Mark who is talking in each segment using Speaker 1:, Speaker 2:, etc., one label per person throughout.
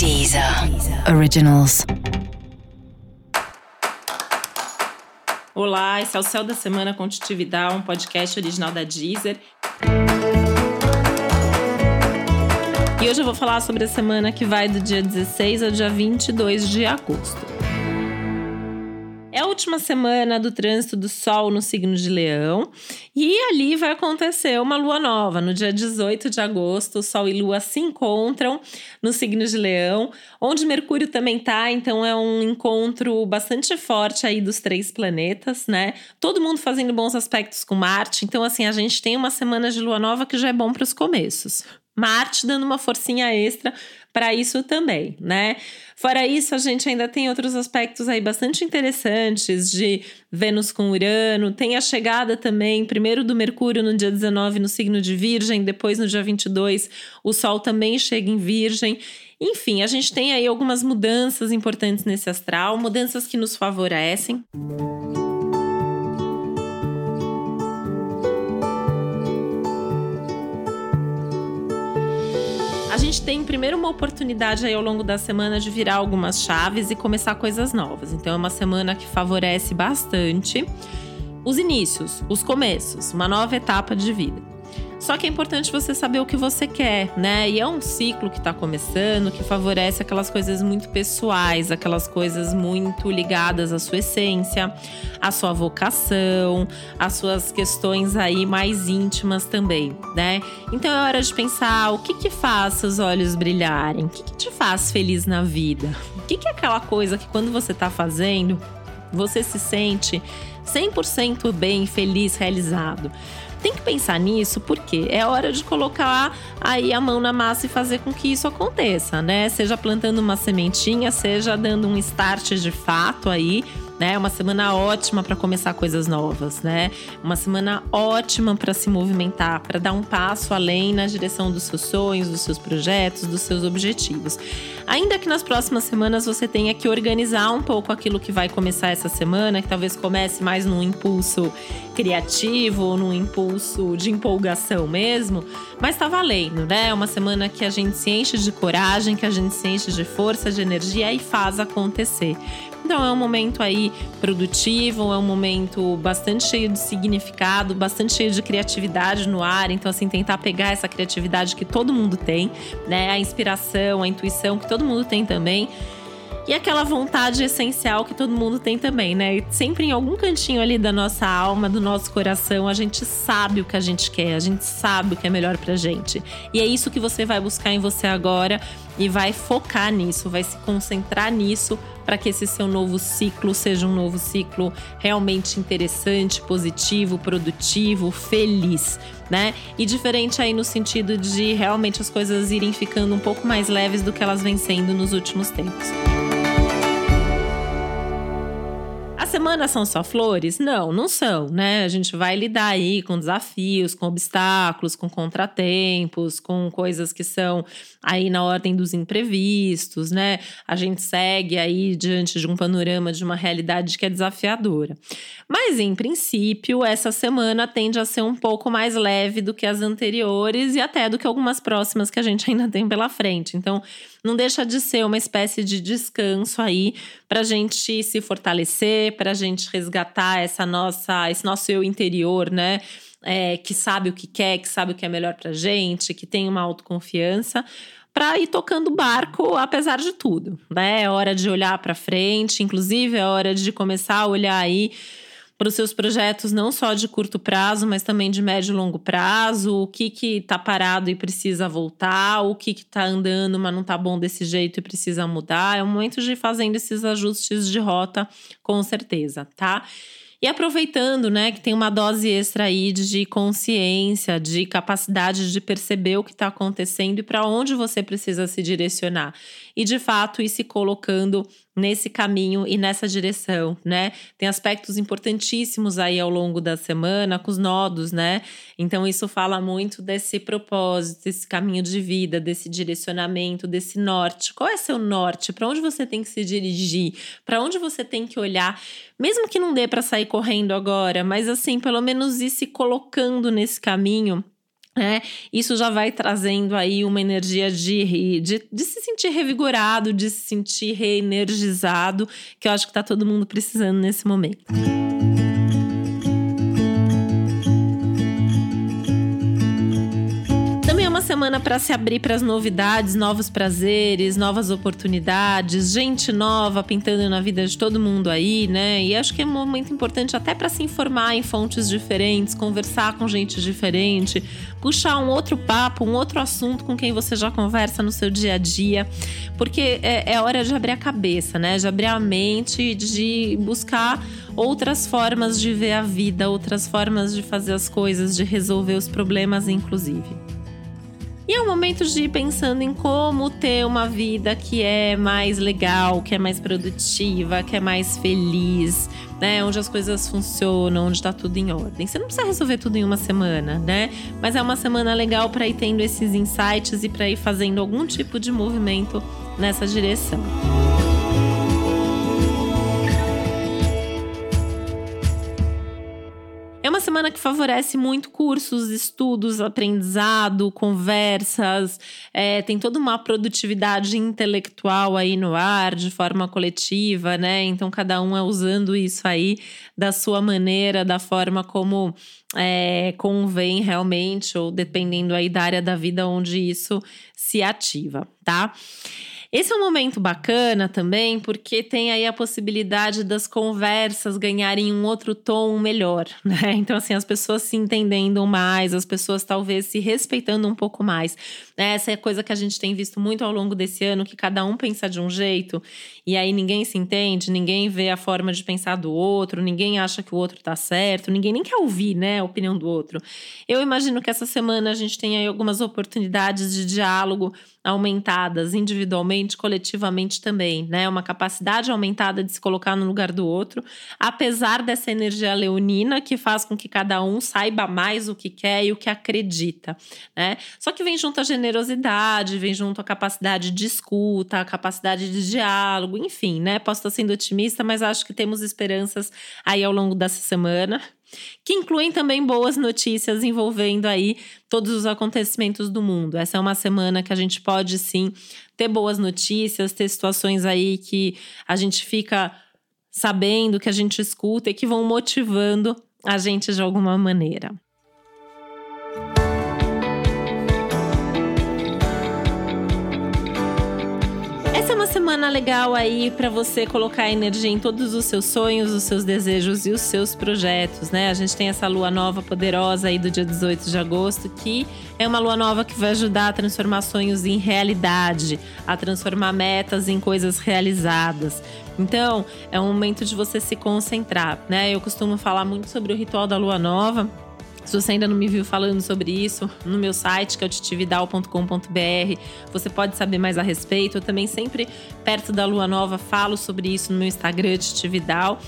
Speaker 1: Deezer Originals.
Speaker 2: Olá, esse é o Céu da Semana Contitividade, um podcast original da Deezer. E hoje eu vou falar sobre a semana que vai do dia 16 ao dia 22 de agosto. Última semana do trânsito do Sol no signo de Leão e ali vai acontecer uma lua nova. No dia 18 de agosto, Sol e Lua se encontram no signo de Leão, onde Mercúrio também tá, então é um encontro bastante forte aí dos três planetas, né? Todo mundo fazendo bons aspectos com Marte, então assim, a gente tem uma semana de lua nova que já é bom para os começos. Marte dando uma forcinha extra para isso também, né? Fora isso, a gente ainda tem outros aspectos aí bastante interessantes de Vênus com Urano, tem a chegada também, primeiro do Mercúrio no dia 19 no signo de Virgem, depois no dia 22 o Sol também chega em Virgem. Enfim, a gente tem aí algumas mudanças importantes nesse astral, mudanças que nos favorecem. Gente tem primeiro uma oportunidade aí ao longo da semana de virar algumas chaves e começar coisas novas. Então é uma semana que favorece bastante os inícios, os começos, uma nova etapa de vida. Só que é importante você saber o que você quer, né? E é um ciclo que está começando que favorece aquelas coisas muito pessoais, aquelas coisas muito ligadas à sua essência, à sua vocação, às suas questões aí mais íntimas também, né? Então é hora de pensar o que que faz seus olhos brilharem, o que, que te faz feliz na vida, o que, que é aquela coisa que quando você está fazendo você se sente 100% bem, feliz, realizado. Tem que pensar nisso porque é hora de colocar aí a mão na massa e fazer com que isso aconteça, né? Seja plantando uma sementinha, seja dando um start de fato aí né? Uma semana ótima para começar coisas novas, né? Uma semana ótima para se movimentar, para dar um passo além na direção dos seus sonhos, dos seus projetos, dos seus objetivos. Ainda que nas próximas semanas você tenha que organizar um pouco aquilo que vai começar essa semana, que talvez comece mais num impulso criativo num impulso de empolgação mesmo, mas tá valendo, né? É uma semana que a gente se enche de coragem, que a gente se enche de força, de energia e faz acontecer. Então é um momento aí produtivo, é um momento bastante cheio de significado, bastante cheio de criatividade no ar. Então, assim, tentar pegar essa criatividade que todo mundo tem, né? A inspiração, a intuição que todo mundo tem também. E aquela vontade essencial que todo mundo tem também, né? E sempre em algum cantinho ali da nossa alma, do nosso coração, a gente sabe o que a gente quer, a gente sabe o que é melhor pra gente. E é isso que você vai buscar em você agora e vai focar nisso, vai se concentrar nisso para que esse seu novo ciclo seja um novo ciclo realmente interessante, positivo, produtivo, feliz, né? E diferente aí no sentido de realmente as coisas irem ficando um pouco mais leves do que elas vêm sendo nos últimos tempos semana são só flores? Não, não são, né? A gente vai lidar aí com desafios, com obstáculos, com contratempos, com coisas que são aí na ordem dos imprevistos, né? A gente segue aí diante de um panorama de uma realidade que é desafiadora. Mas em princípio, essa semana tende a ser um pouco mais leve do que as anteriores e até do que algumas próximas que a gente ainda tem pela frente. Então, não deixa de ser uma espécie de descanso aí para a gente se fortalecer, para a gente resgatar essa nossa, esse nosso eu interior, né? É, que sabe o que quer, que sabe o que é melhor para gente, que tem uma autoconfiança para ir tocando barco apesar de tudo, né? É hora de olhar para frente, inclusive é hora de começar a olhar aí para os seus projetos não só de curto prazo, mas também de médio e longo prazo, o que que está parado e precisa voltar, o que que está andando, mas não está bom desse jeito e precisa mudar. É o momento de ir fazendo esses ajustes de rota, com certeza, tá? E aproveitando, né, que tem uma dose extra aí de consciência, de capacidade de perceber o que está acontecendo e para onde você precisa se direcionar. E de fato ir se colocando nesse caminho e nessa direção, né? Tem aspectos importantíssimos aí ao longo da semana com os nodos, né? Então isso fala muito desse propósito, desse caminho de vida, desse direcionamento, desse norte. Qual é seu norte? Para onde você tem que se dirigir? Para onde você tem que olhar? Mesmo que não dê para sair correndo agora, mas assim, pelo menos ir se colocando nesse caminho É, isso já vai trazendo aí uma energia de, de, de, se sentir revigorado, de se sentir reenergizado, que eu acho que tá todo mundo precisando nesse momento. Semana para se abrir para as novidades, novos prazeres, novas oportunidades, gente nova pintando na vida de todo mundo aí, né? E acho que é um momento importante até para se informar em fontes diferentes, conversar com gente diferente, puxar um outro papo, um outro assunto com quem você já conversa no seu dia a dia, porque é, é hora de abrir a cabeça, né? De abrir a mente, de buscar outras formas de ver a vida, outras formas de fazer as coisas, de resolver os problemas, inclusive. E é um momento de ir pensando em como ter uma vida que é mais legal, que é mais produtiva, que é mais feliz, né? Onde as coisas funcionam, onde tá tudo em ordem. Você não precisa resolver tudo em uma semana, né? Mas é uma semana legal para ir tendo esses insights e para ir fazendo algum tipo de movimento nessa direção. Semana que favorece muito cursos, estudos, aprendizado, conversas, é, tem toda uma produtividade intelectual aí no ar, de forma coletiva, né? Então, cada um é usando isso aí da sua maneira, da forma como é, convém realmente, ou dependendo aí da área da vida onde isso se ativa, tá? Esse é um momento bacana também, porque tem aí a possibilidade das conversas ganharem um outro tom melhor, né? Então, assim, as pessoas se entendendo mais, as pessoas talvez se respeitando um pouco mais. Essa é coisa que a gente tem visto muito ao longo desse ano, que cada um pensa de um jeito, e aí ninguém se entende, ninguém vê a forma de pensar do outro, ninguém acha que o outro tá certo, ninguém nem quer ouvir, né, a opinião do outro. Eu imagino que essa semana a gente tem aí algumas oportunidades de diálogo aumentadas individualmente, coletivamente também, né? Uma capacidade aumentada de se colocar no lugar do outro, apesar dessa energia leonina que faz com que cada um saiba mais o que quer e o que acredita, né? Só que vem junto a generosidade, vem junto a capacidade de escuta, a capacidade de diálogo, enfim, né? Posso estar sendo otimista, mas acho que temos esperanças aí ao longo dessa semana que incluem também boas notícias envolvendo aí todos os acontecimentos do mundo. Essa é uma semana que a gente pode sim ter boas notícias, ter situações aí que a gente fica sabendo, que a gente escuta e que vão motivando a gente de alguma maneira. Semana legal aí para você colocar energia em todos os seus sonhos, os seus desejos e os seus projetos, né? A gente tem essa lua nova poderosa aí do dia 18 de agosto, que é uma lua nova que vai ajudar a transformar sonhos em realidade, a transformar metas em coisas realizadas. Então, é um momento de você se concentrar, né? Eu costumo falar muito sobre o ritual da lua nova se você ainda não me viu falando sobre isso, no meu site, que é o titividal.com.br, você pode saber mais a respeito. Eu também sempre, perto da lua nova, falo sobre isso no meu Instagram, Titividal,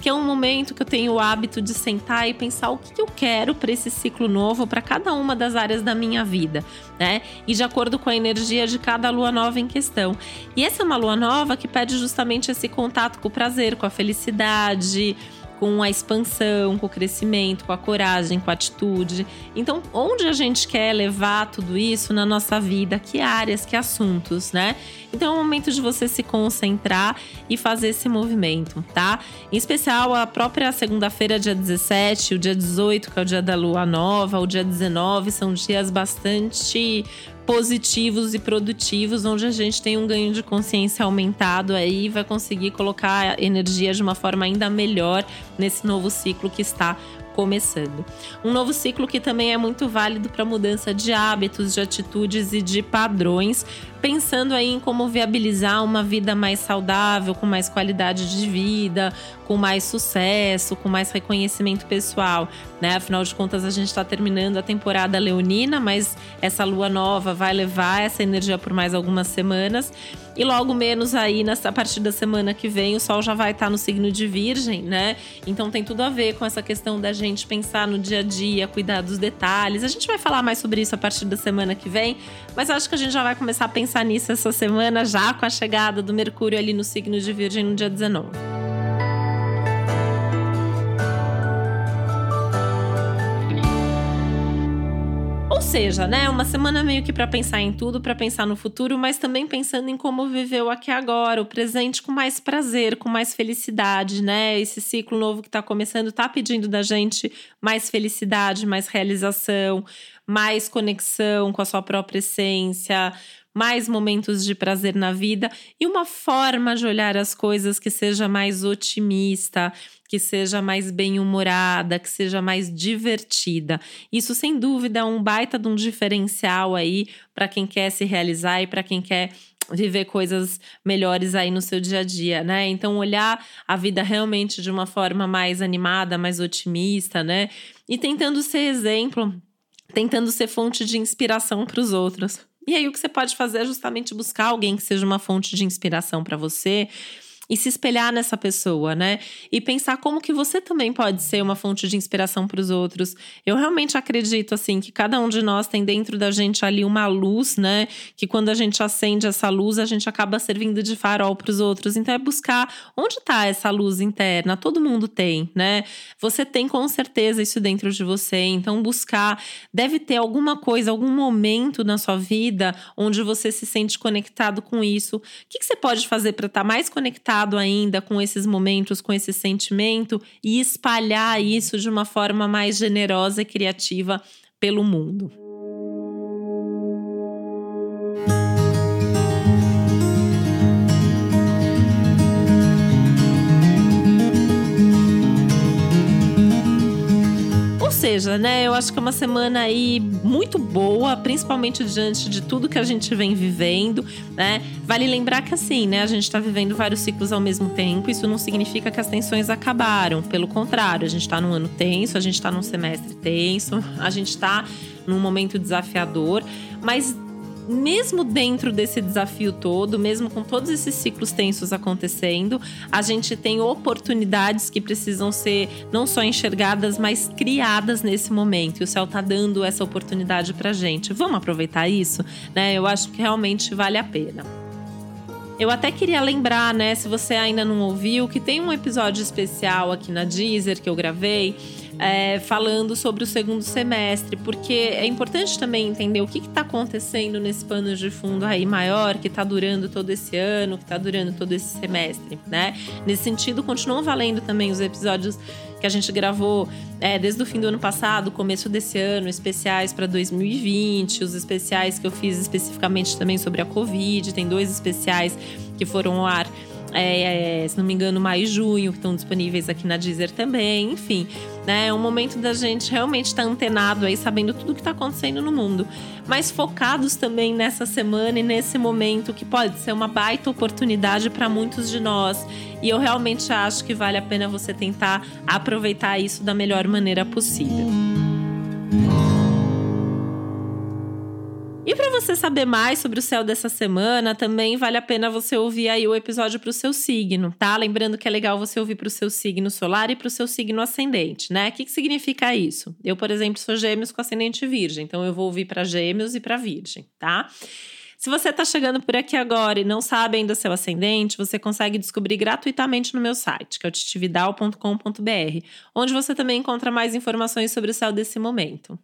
Speaker 2: que é um momento que eu tenho o hábito de sentar e pensar o que eu quero para esse ciclo novo, para cada uma das áreas da minha vida, né? E de acordo com a energia de cada lua nova em questão. E essa é uma lua nova que pede justamente esse contato com o prazer, com a felicidade com a expansão, com o crescimento, com a coragem, com a atitude. Então, onde a gente quer levar tudo isso na nossa vida? Que áreas, que assuntos, né? Então é o momento de você se concentrar e fazer esse movimento, tá? Em especial a própria segunda-feira, dia 17, o dia 18, que é o dia da lua nova, o dia 19, são dias bastante positivos e produtivos, onde a gente tem um ganho de consciência aumentado aí, vai conseguir colocar energia de uma forma ainda melhor nesse novo ciclo que está começando. Um novo ciclo que também é muito válido para mudança de hábitos, de atitudes e de padrões, pensando aí em como viabilizar uma vida mais saudável, com mais qualidade de vida, com mais sucesso, com mais reconhecimento pessoal, né? Afinal de contas, a gente está terminando a temporada leonina, mas essa lua nova vai levar essa energia por mais algumas semanas. E logo menos aí, nessa, partir da semana que vem, o Sol já vai estar tá no signo de Virgem, né? Então tem tudo a ver com essa questão da gente pensar no dia a dia, cuidar dos detalhes. A gente vai falar mais sobre isso a partir da semana que vem, mas acho que a gente já vai começar a pensar nisso essa semana, já com a chegada do Mercúrio ali no signo de Virgem no dia 19. Seja, né, uma semana meio que para pensar em tudo, para pensar no futuro, mas também pensando em como viver o aqui agora, o presente com mais prazer, com mais felicidade, né? Esse ciclo novo que está começando está pedindo da gente mais felicidade, mais realização, mais conexão com a sua própria essência, mais momentos de prazer na vida e uma forma de olhar as coisas que seja mais otimista, que seja mais bem-humorada, que seja mais divertida. Isso, sem dúvida, é um baita de um diferencial aí para quem quer se realizar e para quem quer viver coisas melhores aí no seu dia a dia, né? Então olhar a vida realmente de uma forma mais animada, mais otimista, né? E tentando ser exemplo, tentando ser fonte de inspiração para os outros. E aí o que você pode fazer é justamente buscar alguém que seja uma fonte de inspiração para você e se espelhar nessa pessoa, né? E pensar como que você também pode ser uma fonte de inspiração para os outros. Eu realmente acredito assim que cada um de nós tem dentro da gente ali uma luz, né? Que quando a gente acende essa luz, a gente acaba servindo de farol para os outros. Então é buscar onde está essa luz interna. Todo mundo tem, né? Você tem com certeza isso dentro de você. Então buscar deve ter alguma coisa, algum momento na sua vida onde você se sente conectado com isso. O que, que você pode fazer para estar tá mais conectado conectado ainda com esses momentos, com esse sentimento e espalhar isso de uma forma mais generosa e criativa pelo mundo. seja, né, eu acho que é uma semana aí muito boa, principalmente diante de tudo que a gente vem vivendo, né? Vale lembrar que assim, né, a gente está vivendo vários ciclos ao mesmo tempo. Isso não significa que as tensões acabaram. Pelo contrário, a gente está num ano tenso, a gente está num semestre tenso, a gente está num momento desafiador, mas mesmo dentro desse desafio todo, mesmo com todos esses ciclos tensos acontecendo, a gente tem oportunidades que precisam ser não só enxergadas, mas criadas nesse momento. E o céu está dando essa oportunidade para gente. Vamos aproveitar isso, né? Eu acho que realmente vale a pena. Eu até queria lembrar, né, se você ainda não ouviu, que tem um episódio especial aqui na Deezer que eu gravei é, falando sobre o segundo semestre, porque é importante também entender o que está acontecendo nesse pano de fundo aí maior, que está durando todo esse ano, que está durando todo esse semestre, né? Nesse sentido, continuam valendo também os episódios que a gente gravou é, desde o fim do ano passado, começo desse ano, especiais para 2020, os especiais que eu fiz especificamente também sobre a Covid, tem dois especiais que foram ao ar é, é, se não me engano, maio e junho, que estão disponíveis aqui na Deezer também. Enfim, né? É um momento da gente realmente estar tá antenado aí, sabendo tudo o que está acontecendo no mundo. Mas focados também nessa semana e nesse momento que pode ser uma baita oportunidade para muitos de nós. E eu realmente acho que vale a pena você tentar aproveitar isso da melhor maneira possível. Saber mais sobre o céu dessa semana, também vale a pena você ouvir aí o episódio para o seu signo, tá? Lembrando que é legal você ouvir para o seu signo solar e para o seu signo ascendente, né? O que, que significa isso? Eu, por exemplo, sou gêmeos com ascendente virgem, então eu vou ouvir para gêmeos e para virgem, tá? Se você está chegando por aqui agora e não sabe ainda seu ascendente, você consegue descobrir gratuitamente no meu site, que é o titividal.com.br, onde você também encontra mais informações sobre o céu desse momento.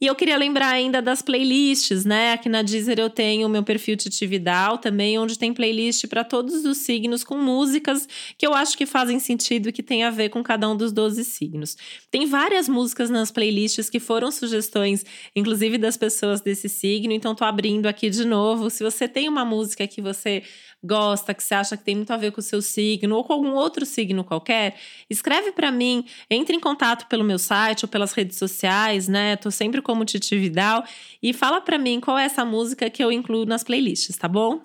Speaker 2: E eu queria lembrar ainda das playlists, né? Aqui na Deezer eu tenho o meu perfil Titividal também, onde tem playlist para todos os signos com músicas que eu acho que fazem sentido e que tem a ver com cada um dos 12 signos. Tem várias músicas nas playlists que foram sugestões, inclusive das pessoas desse signo, então tô abrindo aqui de novo. Se você tem uma música que você gosta, que você acha que tem muito a ver com o seu signo ou com algum outro signo qualquer, escreve para mim, entre em contato pelo meu site ou pelas redes sociais, né? Tô sempre como Titi Vidal e fala para mim qual é essa música que eu incluo nas playlists, tá bom?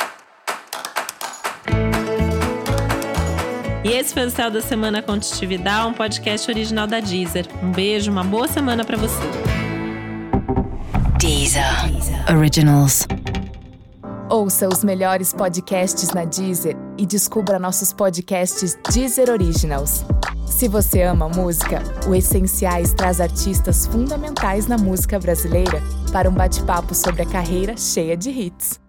Speaker 2: E esse foi o Céu da Semana com Titi Vidal, um podcast original da Deezer. Um beijo, uma boa semana para você.
Speaker 1: Deezer. Originals.
Speaker 3: Ouça os melhores podcasts na Deezer e descubra nossos podcasts Deezer Originals. Se você ama música, o Essenciais traz artistas fundamentais na música brasileira para um bate-papo sobre a carreira cheia de hits.